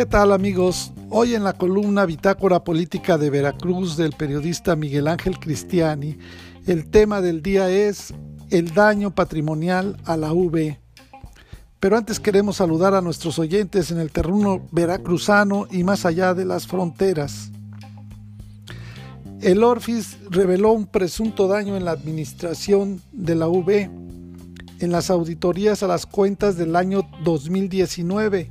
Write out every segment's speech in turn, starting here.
¿Qué tal amigos? Hoy en la columna Bitácora Política de Veracruz del periodista Miguel Ángel Cristiani, el tema del día es el daño patrimonial a la V. Pero antes queremos saludar a nuestros oyentes en el terreno veracruzano y más allá de las fronteras. El Orfis reveló un presunto daño en la administración de la V en las auditorías a las cuentas del año 2019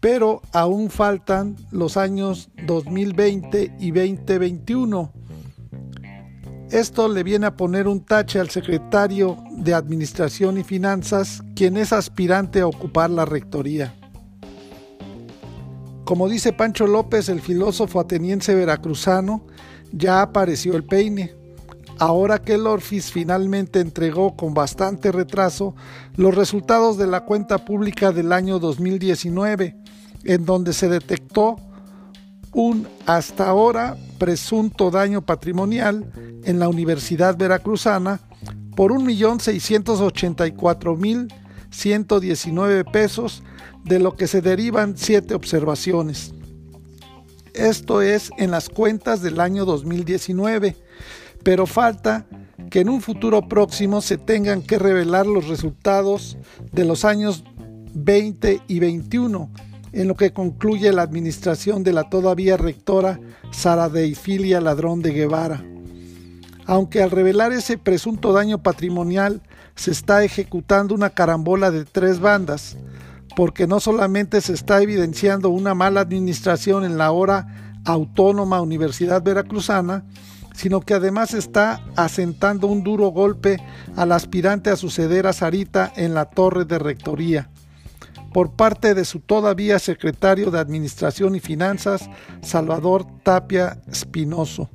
pero aún faltan los años 2020 y 2021. Esto le viene a poner un tache al secretario de Administración y Finanzas, quien es aspirante a ocupar la rectoría. Como dice Pancho López, el filósofo ateniense veracruzano, ya apareció el peine. Ahora que el Orfis finalmente entregó con bastante retraso los resultados de la cuenta pública del año 2019, en donde se detectó un hasta ahora presunto daño patrimonial en la Universidad Veracruzana por 1.684.119 pesos, de lo que se derivan siete observaciones. Esto es en las cuentas del año 2019, pero falta que en un futuro próximo se tengan que revelar los resultados de los años 20 y 21 en lo que concluye la administración de la todavía rectora Sara Deifilia Ladrón de Guevara. Aunque al revelar ese presunto daño patrimonial se está ejecutando una carambola de tres bandas, porque no solamente se está evidenciando una mala administración en la ahora autónoma Universidad Veracruzana, sino que además está asentando un duro golpe al aspirante a suceder a Sarita en la torre de rectoría por parte de su todavía secretario de Administración y Finanzas, Salvador Tapia Espinoso.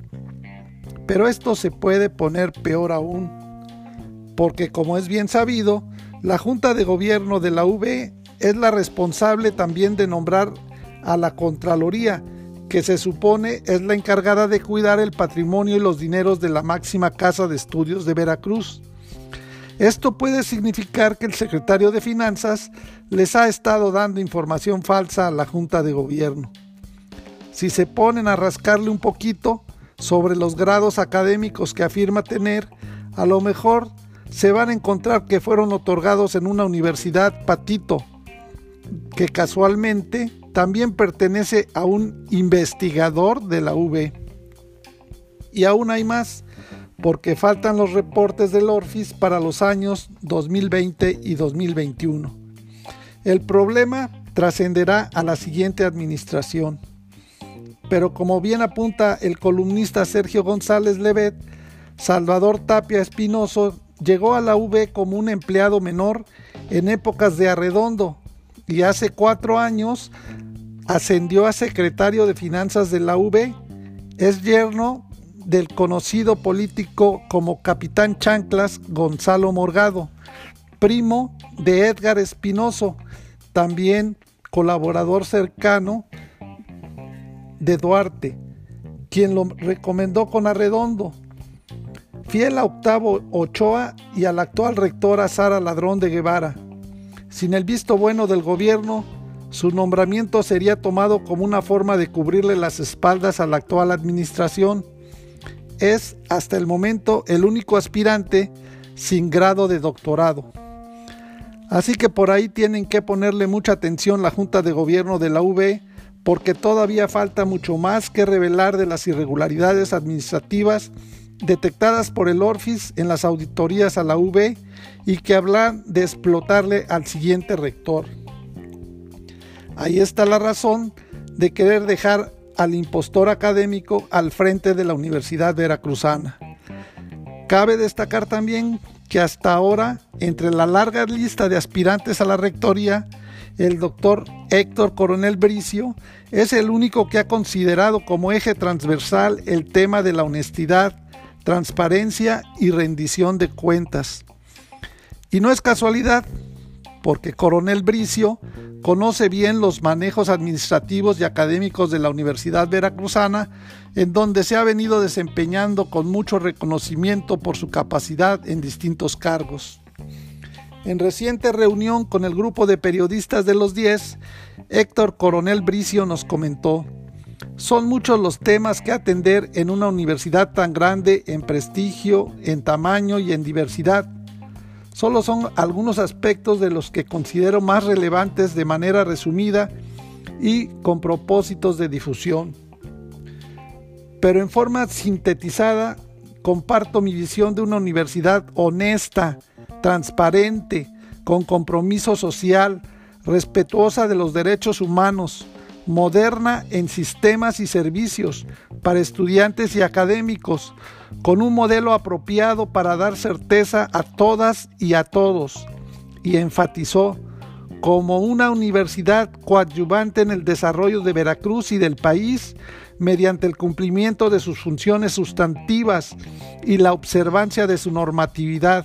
Pero esto se puede poner peor aún, porque como es bien sabido, la Junta de Gobierno de la UB es la responsable también de nombrar a la Contraloría, que se supone es la encargada de cuidar el patrimonio y los dineros de la máxima casa de estudios de Veracruz. Esto puede significar que el secretario de Finanzas les ha estado dando información falsa a la Junta de Gobierno. Si se ponen a rascarle un poquito sobre los grados académicos que afirma tener, a lo mejor se van a encontrar que fueron otorgados en una universidad patito, que casualmente también pertenece a un investigador de la UB. Y aún hay más porque faltan los reportes del Orfis para los años 2020 y 2021. El problema trascenderá a la siguiente administración. Pero como bien apunta el columnista Sergio González Levet, Salvador Tapia Espinoso llegó a la UB como un empleado menor en épocas de arredondo y hace cuatro años ascendió a secretario de finanzas de la UB. Es yerno del conocido político como Capitán Chanclas Gonzalo Morgado, primo de Edgar Espinoso, también colaborador cercano de Duarte, quien lo recomendó con arredondo. Fiel a Octavo Ochoa y a la actual rectora Sara Ladrón de Guevara. Sin el visto bueno del gobierno, su nombramiento sería tomado como una forma de cubrirle las espaldas a la actual administración es hasta el momento el único aspirante sin grado de doctorado. Así que por ahí tienen que ponerle mucha atención la Junta de Gobierno de la UB porque todavía falta mucho más que revelar de las irregularidades administrativas detectadas por el Orfis en las auditorías a la UB y que hablan de explotarle al siguiente rector. Ahí está la razón de querer dejar al impostor académico al frente de la Universidad Veracruzana. Cabe destacar también que hasta ahora, entre la larga lista de aspirantes a la rectoría, el doctor Héctor Coronel Bricio es el único que ha considerado como eje transversal el tema de la honestidad, transparencia y rendición de cuentas. Y no es casualidad, porque Coronel Bricio conoce bien los manejos administrativos y académicos de la Universidad Veracruzana, en donde se ha venido desempeñando con mucho reconocimiento por su capacidad en distintos cargos. En reciente reunión con el grupo de periodistas de los 10, Héctor Coronel Bricio nos comentó, son muchos los temas que atender en una universidad tan grande en prestigio, en tamaño y en diversidad. Solo son algunos aspectos de los que considero más relevantes de manera resumida y con propósitos de difusión. Pero en forma sintetizada, comparto mi visión de una universidad honesta, transparente, con compromiso social, respetuosa de los derechos humanos, moderna en sistemas y servicios para estudiantes y académicos, con un modelo apropiado para dar certeza a todas y a todos, y enfatizó como una universidad coadyuvante en el desarrollo de Veracruz y del país mediante el cumplimiento de sus funciones sustantivas y la observancia de su normatividad.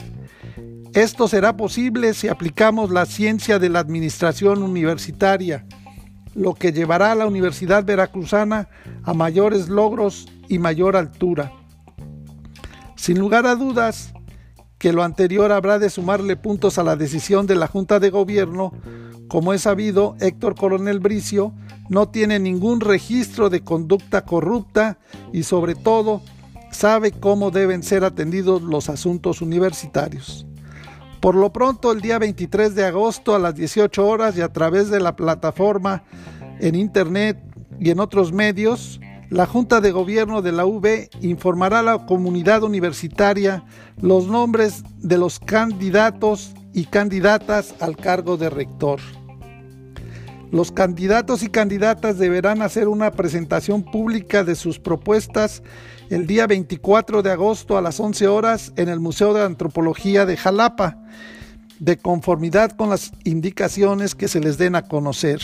Esto será posible si aplicamos la ciencia de la administración universitaria, lo que llevará a la Universidad Veracruzana a mayores logros y mayor altura. Sin lugar a dudas, que lo anterior habrá de sumarle puntos a la decisión de la Junta de Gobierno, como es sabido, Héctor Coronel Bricio no tiene ningún registro de conducta corrupta y sobre todo sabe cómo deben ser atendidos los asuntos universitarios. Por lo pronto, el día 23 de agosto a las 18 horas y a través de la plataforma en Internet y en otros medios, la Junta de Gobierno de la UB informará a la comunidad universitaria los nombres de los candidatos y candidatas al cargo de rector. Los candidatos y candidatas deberán hacer una presentación pública de sus propuestas el día 24 de agosto a las 11 horas en el Museo de Antropología de Jalapa, de conformidad con las indicaciones que se les den a conocer.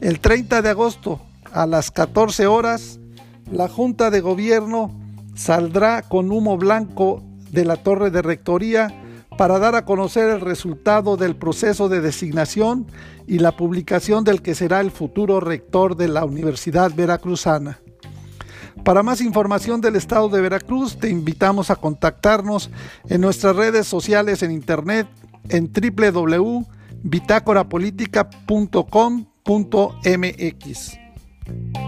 El 30 de agosto a las 14 horas, la Junta de Gobierno saldrá con humo blanco de la torre de rectoría para dar a conocer el resultado del proceso de designación y la publicación del que será el futuro rector de la Universidad Veracruzana. Para más información del estado de Veracruz, te invitamos a contactarnos en nuestras redes sociales en internet en www.bitácorapolítica.com.mx. Bye.